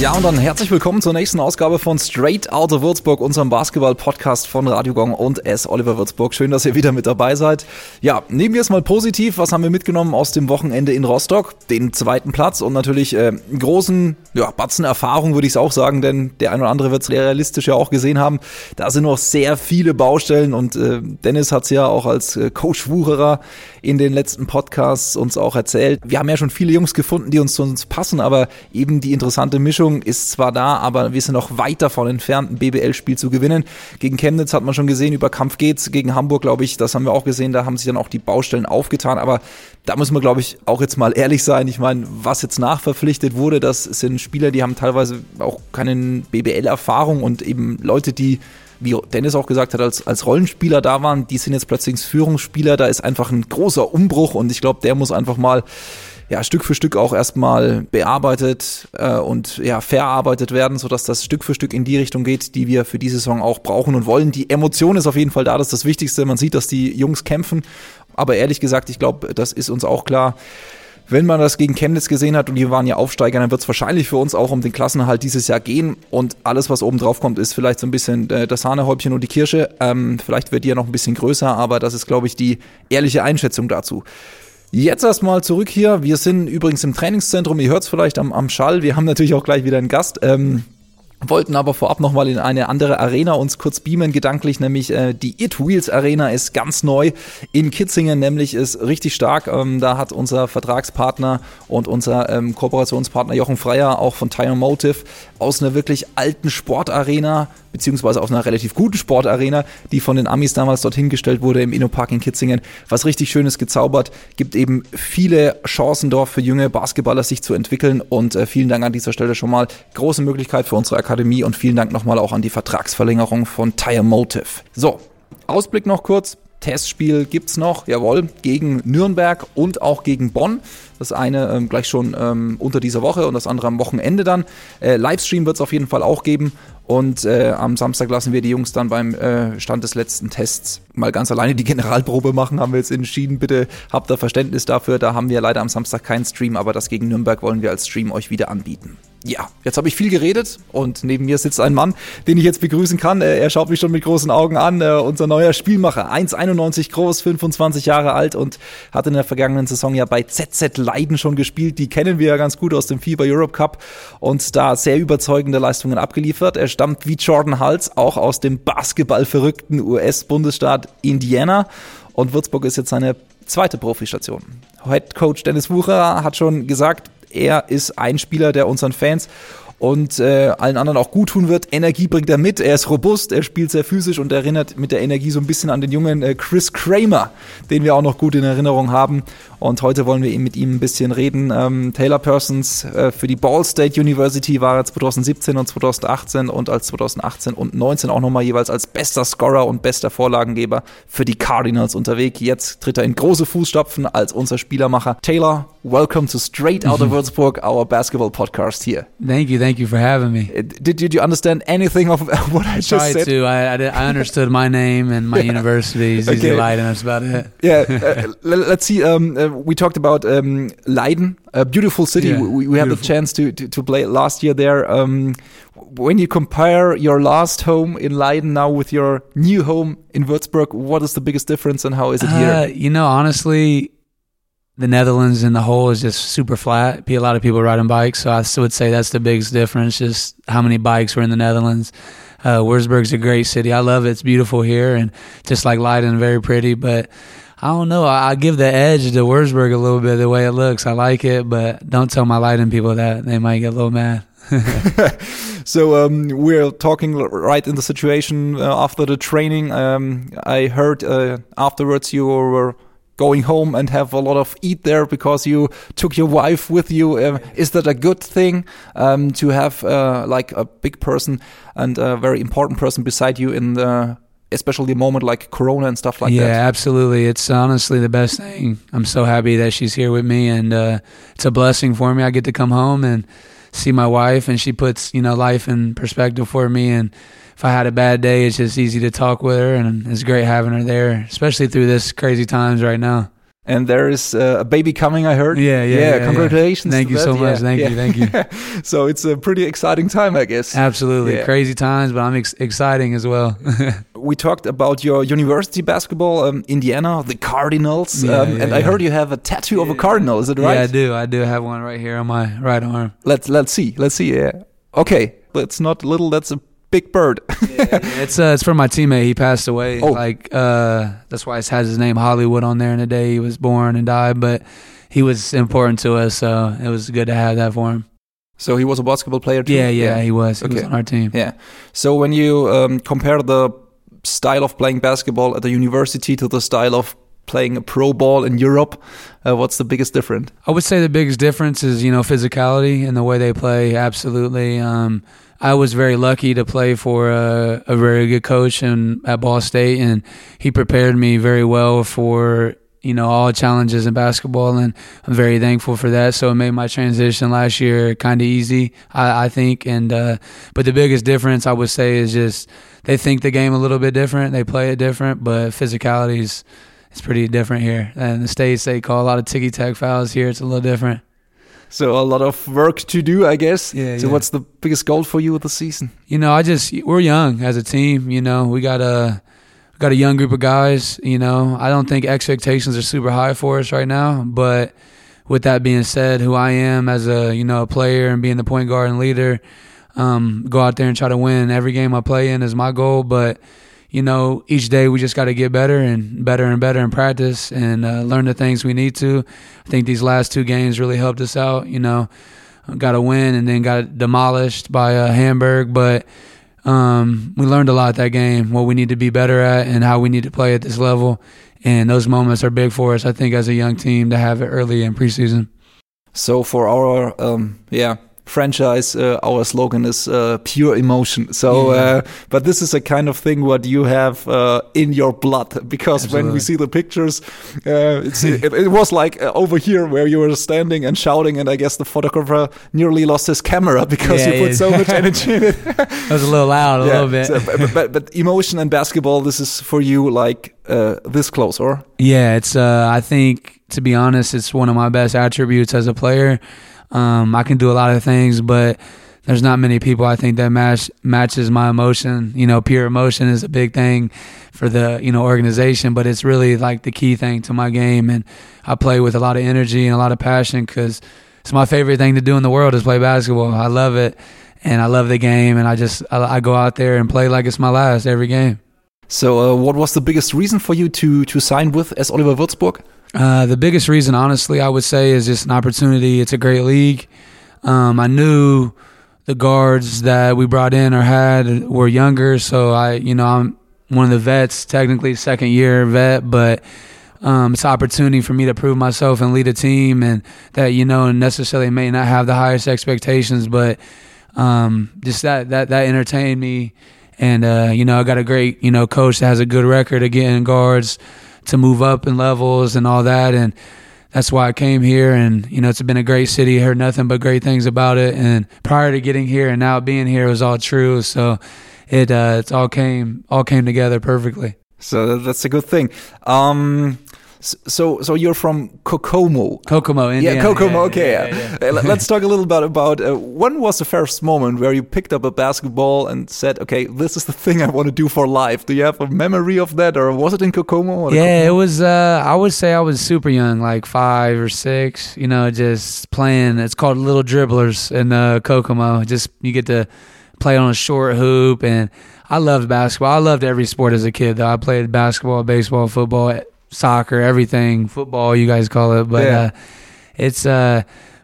Ja, und dann herzlich willkommen zur nächsten Ausgabe von Straight Outta Würzburg, unserem Basketball-Podcast von Radio Gong und S. Oliver Würzburg. Schön, dass ihr wieder mit dabei seid. Ja, nehmen wir es mal positiv. Was haben wir mitgenommen aus dem Wochenende in Rostock? Den zweiten Platz und natürlich äh, einen großen ja, Batzen Erfahrung, würde ich es auch sagen, denn der ein oder andere wird es realistisch ja auch gesehen haben. Da sind noch sehr viele Baustellen und äh, Dennis hat es ja auch als äh, Coach Wucherer in den letzten Podcasts uns auch erzählt. Wir haben ja schon viele Jungs gefunden, die uns zu uns passen, aber eben die interessante Mischung Entwicklung ist zwar da, aber wir sind noch weit davon entfernt, ein BBL-Spiel zu gewinnen. Gegen Chemnitz hat man schon gesehen, über Kampf geht's. Gegen Hamburg, glaube ich, das haben wir auch gesehen, da haben sich dann auch die Baustellen aufgetan. Aber da müssen wir, glaube ich, auch jetzt mal ehrlich sein. Ich meine, was jetzt nachverpflichtet wurde, das sind Spieler, die haben teilweise auch keine BBL-Erfahrung und eben Leute, die wie Dennis auch gesagt hat, als, als Rollenspieler da waren, die sind jetzt plötzlich Führungsspieler, da ist einfach ein großer Umbruch und ich glaube, der muss einfach mal ja, Stück für Stück auch erstmal bearbeitet äh, und ja, verarbeitet werden, sodass das Stück für Stück in die Richtung geht, die wir für diese Saison auch brauchen und wollen. Die Emotion ist auf jeden Fall da, das ist das Wichtigste. Man sieht, dass die Jungs kämpfen, aber ehrlich gesagt, ich glaube, das ist uns auch klar. Wenn man das gegen Chemnitz gesehen hat und die waren ja Aufsteiger, dann wird es wahrscheinlich für uns auch um den Klassenhalt dieses Jahr gehen. Und alles, was oben drauf kommt, ist vielleicht so ein bisschen äh, das Sahnehäubchen und die Kirsche. Ähm, vielleicht wird die ja noch ein bisschen größer, aber das ist, glaube ich, die ehrliche Einschätzung dazu. Jetzt erstmal zurück hier. Wir sind übrigens im Trainingszentrum. Ihr hört es vielleicht am, am Schall. Wir haben natürlich auch gleich wieder einen Gast. Ähm, wollten aber vorab nochmal in eine andere Arena uns kurz beamen, gedanklich, nämlich äh, die It Wheels Arena ist ganz neu in Kitzingen, nämlich ist richtig stark. Ähm, da hat unser Vertragspartner und unser ähm, Kooperationspartner Jochen Freier auch von Tire Motive aus einer wirklich alten Sportarena beziehungsweise auf einer relativ guten Sportarena, die von den Amis damals dorthin gestellt wurde im Innopark in Kitzingen. Was richtig Schönes gezaubert, gibt eben viele Chancen dort für junge Basketballer sich zu entwickeln und äh, vielen Dank an dieser Stelle schon mal. Große Möglichkeit für unsere Akademie und vielen Dank nochmal auch an die Vertragsverlängerung von Tire Motive. So, Ausblick noch kurz. Testspiel gibt's noch, jawohl, gegen Nürnberg und auch gegen Bonn. Das eine ähm, gleich schon ähm, unter dieser Woche und das andere am Wochenende dann. Äh, Livestream wird es auf jeden Fall auch geben. Und äh, am Samstag lassen wir die Jungs dann beim äh, Stand des letzten Tests mal ganz alleine die Generalprobe machen, haben wir jetzt entschieden. Bitte habt da Verständnis dafür. Da haben wir leider am Samstag keinen Stream, aber das gegen Nürnberg wollen wir als Stream euch wieder anbieten ja, jetzt habe ich viel geredet und neben mir sitzt ein Mann, den ich jetzt begrüßen kann. Äh, er schaut mich schon mit großen Augen an. Äh, unser neuer Spielmacher, 1,91 groß, 25 Jahre alt und hat in der vergangenen Saison ja bei ZZ Leiden schon gespielt. Die kennen wir ja ganz gut aus dem FIBA Europe Cup und da sehr überzeugende Leistungen abgeliefert. Er stammt wie Jordan Hals auch aus dem basketballverrückten US-Bundesstaat Indiana und Würzburg ist jetzt seine zweite Profistation. Head Coach Dennis Wucherer hat schon gesagt, er ist ein Spieler, der unseren Fans und äh, allen anderen auch gut tun wird. Energie bringt er mit, er ist robust, er spielt sehr physisch und erinnert mit der Energie so ein bisschen an den jungen äh, Chris Kramer, den wir auch noch gut in Erinnerung haben. Und heute wollen wir mit ihm ein bisschen reden. Ähm, Taylor Persons äh, für die Ball State University war er 2017 und 2018 und als 2018 und 19 auch nochmal jeweils als bester Scorer und bester Vorlagengeber für die Cardinals unterwegs. Jetzt tritt er in große Fußstapfen als unser Spielermacher. Taylor, welcome to Straight Out of Würzburg, our basketball podcast here. Thank you, thank you for having me. Uh, did, did you understand anything of what I, I just said? to. I, I, did, I, understood my name and my yeah. university, ZZ okay. Leiden, that's about it. Yeah, uh, let's see. Um, uh, we talked about um, Leiden, a beautiful city. Yeah, we, we had the chance to, to, to, play last year there. Um, when you compare your last home in Leiden now with your new home in Würzburg, what is the biggest difference and how is it here? Uh, you know, honestly, the Netherlands in the whole is just super flat. A lot of people riding bikes, so I would say that's the biggest difference. Just how many bikes were in the Netherlands. Uh, Würzburg's a great city. I love it. It's beautiful here, and just like Leiden, very pretty. But I don't know. I, I give the edge to Wurzburg a little bit the way it looks. I like it, but don't tell my Leiden people that. They might get a little mad. so um, we're talking right in the situation uh, after the training. Um, I heard uh, afterwards you were going home and have a lot of eat there because you took your wife with you. Uh, is that a good thing um, to have uh, like a big person and a very important person beside you in the especially a moment like Corona and stuff like yeah, that. Yeah, absolutely. It's honestly the best thing. I'm so happy that she's here with me, and uh, it's a blessing for me. I get to come home and see my wife, and she puts you know life in perspective for me. And if I had a bad day, it's just easy to talk with her, and it's great having her there, especially through this crazy times right now. and there is uh, a baby coming. I heard. Yeah, yeah. yeah. yeah congratulations. Yeah. Thank you that. so much. Thank you. Thank you. so it's a pretty exciting time, I guess. Absolutely crazy times, but I'm ex- exciting as well. We talked about your university basketball, um, Indiana, the Cardinals, Yeah, um, yeah, and I heard you have a tattoo of a cardinal. Is it right? Yeah, I do. I do have one right here on my right arm. Let's let's see. Let's see. Yeah. Okay, that's not little. That's a big bird. It's uh, it's from my teammate. He passed away. Oh. Like uh, that's why it has his name Hollywood on there in the day he was born and died. But he was important to us, so it was good to have that for him. so he was a basketball player too. Yeah, yeah, he was. He was Okay. on our team. Yeah. So when you um, compare the style of playing basketball at the university to the style of playing a pro ball in Europe, uh, what's the biggest difference? I would say the biggest difference is you know physicality and the way they play. Absolutely. Um, I was very lucky to play for a, a very good coach in, at Ball State, and he prepared me very well for you know all challenges in basketball, and I'm very thankful for that. So it made my transition last year kind of easy, I, I think. And uh, but the biggest difference I would say is just they think the game a little bit different, they play it different, but physicality is it's pretty different here. And the states they call a lot of ticky tack fouls. Here it's a little different. So a lot of work to do, I guess. Yeah, So yeah. what's the biggest goal for you with the season? You know, I just we're young as a team. You know, we got a got a young group of guys. You know, I don't think expectations are super high for us right now. But with that being said, who I am as a you know a player and being the point guard and leader, um, go out there and try to win every game I play in is my goal. But you know, each day we just got to get better and better and better in practice and uh, learn the things we need to. I think these last two games really helped us out. You know, got a win and then got demolished by uh, Hamburg, but um, we learned a lot that game, what we need to be better at and how we need to play at this level. And those moments are big for us, I think, as a young team to have it early in preseason. So for our um, yeah franchise, uh, our slogan is uh, pure emotion. So, Yeah. uh, but this is a kind of thing what you have uh, in your blood because when we see the pictures, uh, it's, it, it was like uh, over here where you were standing and shouting, and I guess the photographer nearly lost his camera because Yeah, you put yeah. so much energy in it. It was a little loud, a Yeah, little bit. so, but, but but emotion and basketball, this is for you like uh, this close, or Yeah, it's. Uh, I think to be honest, it's one of my best attributes as a player. Um, I can do a lot of things, but there's not many people I think that match matches my emotion. You know, pure emotion is a big thing for the you know organization, but it's really like the key thing to my game, and I play with a lot of energy and a lot of passion because it's my favorite thing to do in the world is play basketball. I love it, and I love the game, and I just I, I go out there and play like it's my last every game. so. Uh, what was the biggest reason for you to to sign with s.Oliver Würzburg? Uh, the biggest reason, honestly, I would say is just an opportunity. It's a great league. Um, I knew the guards that we brought in or had were younger, so I, you know, I'm one of the vets, technically second year vet, but um, it's an opportunity for me to prove myself and lead a team, and that you know necessarily may not have the highest expectations, but um, just that that that entertained me, and uh, you know I got a great you know coach that has a good record of getting guards to move up in levels and all that, and that's why I came here. And you know it's been a great city. Heard nothing but great things about it. And prior to getting here and now being here it was all true. So it uh, it's all came all came together perfectly. So that's a good thing. Um, so so you're from Kokomo. Kokomo, Indiana. Yeah, Kokomo. Yeah, okay, yeah, yeah. Uh, let- Let's talk a little bit about uh, when was the first moment where you picked up a basketball and said, "Okay, this is the thing I want to do for life." Do you have a memory of that, or was it in Kokomo? Or Yeah, it was. Uh, I would say I was super young, like five or six. You know, just playing. It's called Little Dribblers in uh, Kokomo. Just you get to play on a short hoop, and I loved basketball. I loved every sport as a kid. Though I played basketball, baseball, football, soccer, everything. Football, you guys call it, but Yeah. uh, it's. Uh,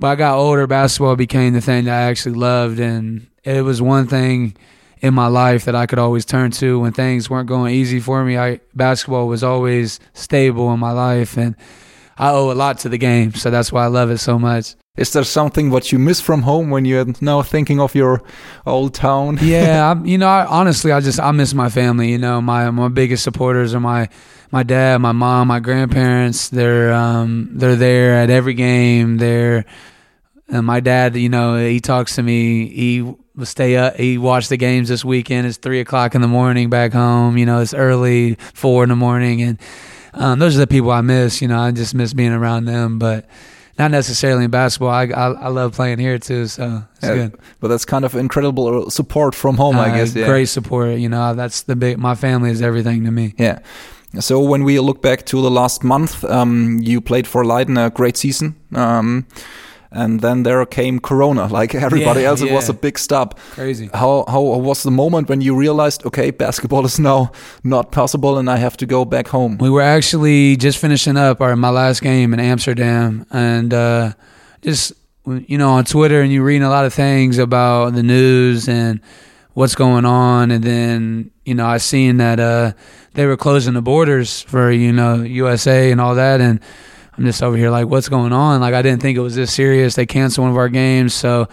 but I got older. Basketball became the thing that I actually loved, and it was one thing in my life that I could always turn to when things weren't going easy for me. I basketball was always stable in my life, and I owe a lot to the game, so that's why I love it so much. Is there something what you miss from home when you're now thinking of your old town? yeah, I'm, you know, I, honestly, I just I miss my family. You know, my my biggest supporters are my my dad, my mom, my grandparents. They're um they're there at every game. They're and my dad, you know, he talks to me. He stay up. He watched the games this weekend. It's three o'clock in the morning back home. You know, it's early, four in the morning, and um, those are the people I miss. You know, I just miss being around them, but not necessarily in basketball. I I, I love playing here too, so it's Yeah, good. But that's kind of incredible support from home, I Uh, guess. Yeah. Great support. You know, that's the big. My family is everything to me. Yeah. So when we look back to the last month, um, you played for Leiden a great season. Um, and then there came Corona, like everybody Yeah, else. It was a big stop. Crazy. How how was the moment when you realized, okay, basketball is now not possible, and I have to go back home? We were actually just finishing up our my last game in Amsterdam, and uh, just you know on Twitter, and you reading a lot of things about the news and what's going on, and then you know I seen that uh, they were closing the borders for you know USA and all that, and I'm just over here like, what's going on? Like I didn't think it was this serious. They canceled one of our games, so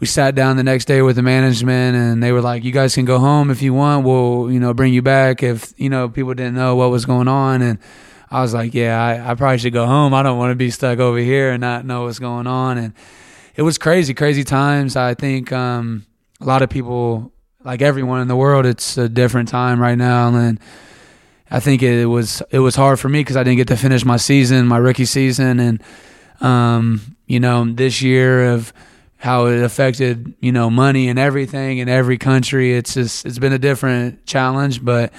we sat down the next day with the management and they were like, you guys can go home if you want. We'll, you know, bring you back if, you know, people didn't know what was going on. And I was like, yeah, I, I probably should go home. I don't want to be stuck over here and not know what's going on. And it was crazy, crazy times. I think um, a lot of people, like everyone in the world, it's a different time right now. And I think it was it was hard for me because I didn't get to finish my season, my rookie season, and um, you know this year of how it affected you know money and everything in every country. It's just it's been a different challenge, but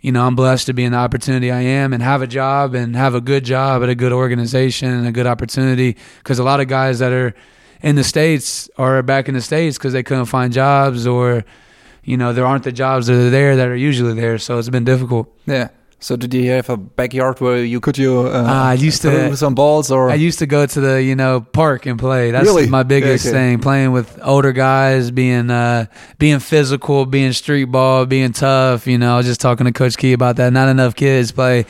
you know I'm blessed to be in the opportunity I am and have a job and have a good job at a good organization and a good opportunity because a lot of guys that are in the states are back in the states because they couldn't find jobs or you know there aren't the jobs that are there that are usually there so it's been difficult Yeah. So did you have a backyard where you could you uh, Ah, I used to- some balls or I used to go to the you know park and play. That's Really? my biggest Okay. thing. Playing with older guys, being uh, being physical, being street ball, being tough. You know, I was just talking to Coach Key about that. Not enough kids play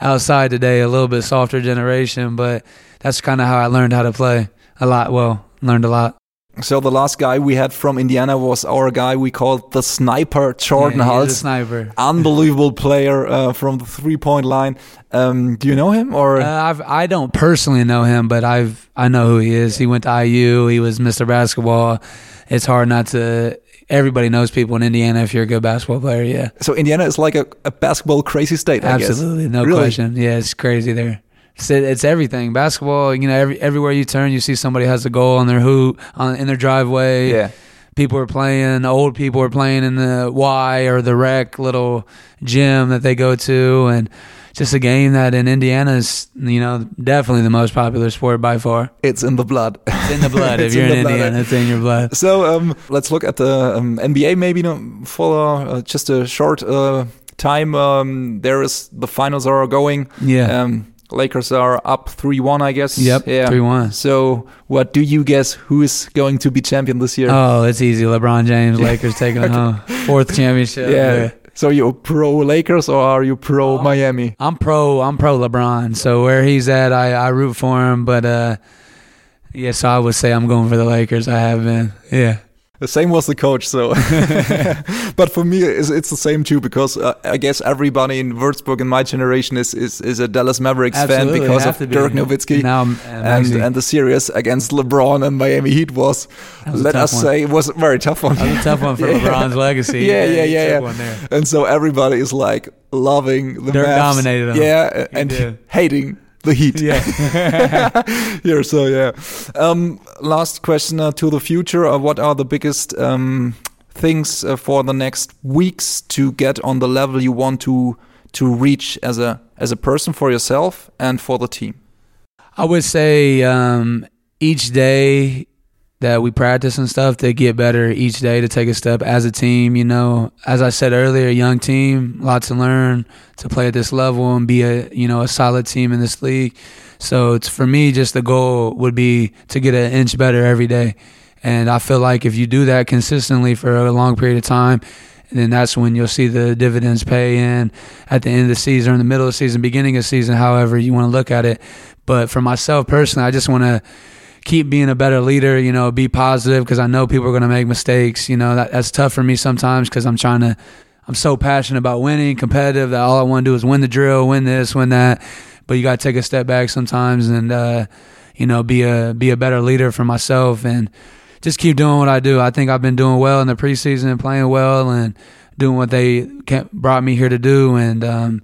outside today. A little bit softer generation, but that's kind of how I learned how to play a lot. Well, learned a lot. So the last guy we had from Indiana was our guy we called the sniper, Jordan Yeah, Hulls. sniper. Unbelievable player uh, from the three-point line. Um, do you know him or? Uh, I've, I don't personally know him, but I've I know who he is. He went to IU. He was Mr. Basketball. It's hard not to. Everybody knows people in Indiana if you're a good basketball player. Yeah, so Indiana is like a, a basketball crazy state. I guess. absolutely, no Really? question. Yeah, it's crazy there. It's, it's everything. Basketball. You know, every, everywhere you turn, you see somebody has a goal on their hoop, on in their driveway. Yeah. people are playing. Old people are playing in the Y or the Rec little gym that they go to, and just a game that in Indiana is, you know, definitely the most popular sport by far. It's in the blood. It's in the blood. if you're in in, blood, Indiana, it's in your blood. So um, let's look at the um, NBA maybe no, for uh, just a short uh, time. Um, there is the finals are going. Yeah. Um, Lakers are up three one, I guess. yep. Yeah. Three one. So what do you guess? Who is going to be champion this year? Oh, it's easy. LeBron James, Lakers taking it home. Fourth championship. yeah. So you pro Lakers or are you pro Oh. Miami? I'm pro. I'm pro LeBron. So where he's at, I, I root for him. But uh, yeah, so I would say I'm going for the Lakers. I have been. Yeah. The same was the coach, so. but for me, it's, it's the same too because uh, I guess everybody in Würzburg in my generation is is, is a Dallas Mavericks Absolutely, fan because of be. Dirk Nowitzki. Now, I'm, and and, the series against LeBron and Miami Heat was, was let us one. say, it was a very tough one. that was a tough one for Yeah. LeBron's legacy. Yeah, yeah, he yeah, yeah. And so everybody is like loving the Dirk Mavs. dominated 'em. Yeah, and did. hating the Heat. Yeah. Here, so yeah. Um, last question uh, to the future. Uh, what are the biggest um, things uh, for the next weeks to get on the level you want to to reach as a as a person for yourself and for the team? I would say um, each day that we practice and stuff to get better each day to take a step as a team. You know, as I said earlier, young team, lots to learn to play at this level and be a you know a solid team in this league. So it's for me, just the goal would be to get an inch better every day. And I feel like if you do that consistently for a long period of time, then that's when you'll see the dividends pay in at the end of the season or in the middle of the season, beginning of the season, however you want to look at it. But for myself personally, I just want to keep being a better leader, you know, be positive because I know people are going to make mistakes. You know, that, that's tough for me sometimes because I'm trying to, I'm so passionate about winning, competitive that all I want to do is win the drill, win this, win that. But you got to take a step back sometimes and, uh, you know, be a, be a better leader for myself and just keep doing what I do. I think I've been doing well in the preseason and playing well and doing what they brought me here to do. And, um,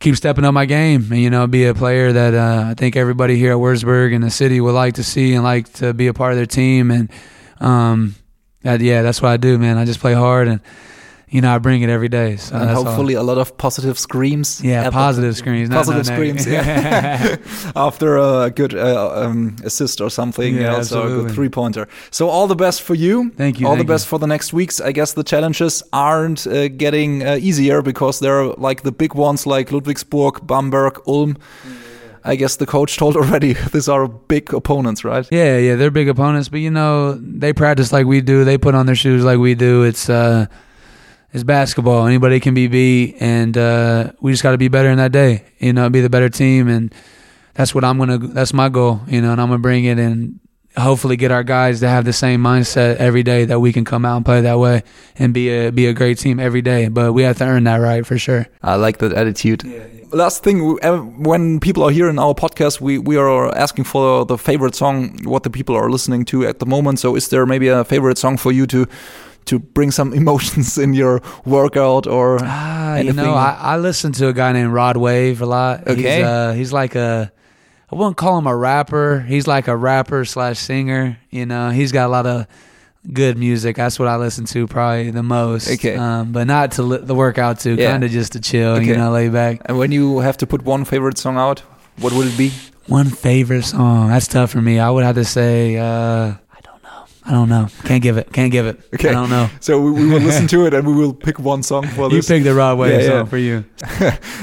keep stepping up my game and you know be a player that uh, I think everybody here at Wurzburg and the city would like to see and like to be a part of their team and um, that, yeah, that's what I do, man. I just play hard and you know, I bring it every day. So and hopefully all. a lot of positive screams. Yeah, positive screams. Positive screams, yeah. After a good uh, um, assist or something, yeah, also absolutely. a good three pointer. So all the best for you. Thank you. All thank the best you. for the next weeks. I guess the challenges aren't uh, getting uh, easier because there are like the big ones like Ludwigsburg, Bamberg, Ulm. I guess the coach told already these are big opponents, right? Yeah, yeah, they're big opponents, but you know they practice like we do. They put on their shoes like we do. It's uh, it's basketball. Anybody can be beat, and uh, we just got to be better in that day. You know, be the better team, and that's what I'm gonna. That's my goal. You know, and I'm gonna bring it and hopefully get our guys to have the same mindset every day that we can come out and play that way and be a be a great team every day. But we have to earn that right for sure. I like that attitude. Yeah, yeah. Last thing, when people are here in our podcast, we we are asking for the favorite song, what the people are listening to at the moment. So, is there maybe a favorite song for you to? To bring some emotions in your workout or ah, you know I, I listen to a guy named Rod Wave a lot. Okay, he's, uh, he's like a I wouldn't call him a rapper. He's like a rapper slash singer. You know, he's got a lot of good music. That's what I listen to probably the most. Okay, um, but not to li- the workout to, yeah. kind of just to chill. Okay. You know, lay back. And when you have to put one favorite song out, what would it be? One favorite song. That's tough for me. I would have to say. Uh, I don't know. Can't give it. Can't give it. Okay. I don't know. So we, we will listen to it and we will pick one song for this. You pick the Rod Wave yeah, song yeah. for you.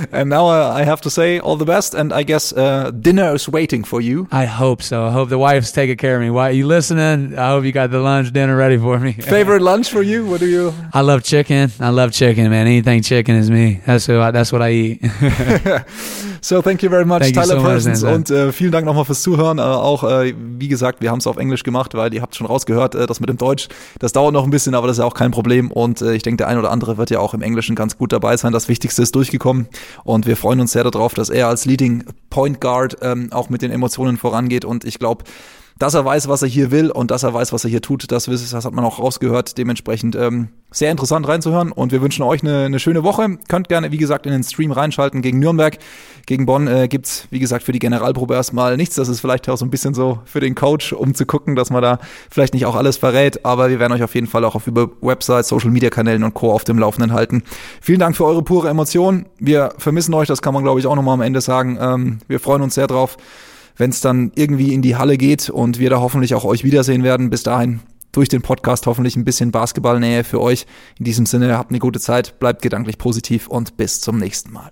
and now uh, I have to say all the best. And I guess uh, dinner is waiting for you. I hope so. I hope the wife's taking care of me. Why are you listening? I hope you got the lunch dinner ready for me. Favorite lunch for you? What do you? I love chicken. I love chicken, man. Anything chicken is me. That's what I, that's what I eat. so thank you very much, thank Tyler so Persons. Much, und äh, vielen Dank nochmal fürs Zuhören. Äh, auch äh, wie gesagt, wir haben es auf Englisch gemacht, weil ihr habt schon rausgehört gehört, äh, das mit dem Deutsch, das dauert noch ein bisschen, aber das ist ja auch kein Problem. Und äh, ich denke, der ein oder andere wird ja auch im Englischen ganz gut dabei sein. Das Wichtigste ist durchgekommen. Und wir freuen uns sehr darauf, dass er als Leading Point Guard ähm, auch mit den Emotionen vorangeht. Und ich glaube, dass er weiß, was er hier will und dass er weiß, was er hier tut, das, das hat man auch rausgehört. Dementsprechend ähm, sehr interessant reinzuhören und wir wünschen euch eine, eine schöne Woche. Könnt gerne, wie gesagt, in den Stream reinschalten gegen Nürnberg. Gegen Bonn äh, gibt's wie gesagt, für die Generalprobe erstmal nichts. Das ist vielleicht auch so ein bisschen so für den Coach, um zu gucken, dass man da vielleicht nicht auch alles verrät. Aber wir werden euch auf jeden Fall auch auf über Websites, Social-Media-Kanälen und Co. auf dem Laufenden halten. Vielen Dank für eure pure Emotion. Wir vermissen euch, das kann man, glaube ich, auch nochmal am Ende sagen. Ähm, wir freuen uns sehr drauf wenn es dann irgendwie in die Halle geht und wir da hoffentlich auch euch wiedersehen werden. Bis dahin durch den Podcast hoffentlich ein bisschen Basketballnähe für euch. In diesem Sinne, habt eine gute Zeit, bleibt gedanklich positiv und bis zum nächsten Mal.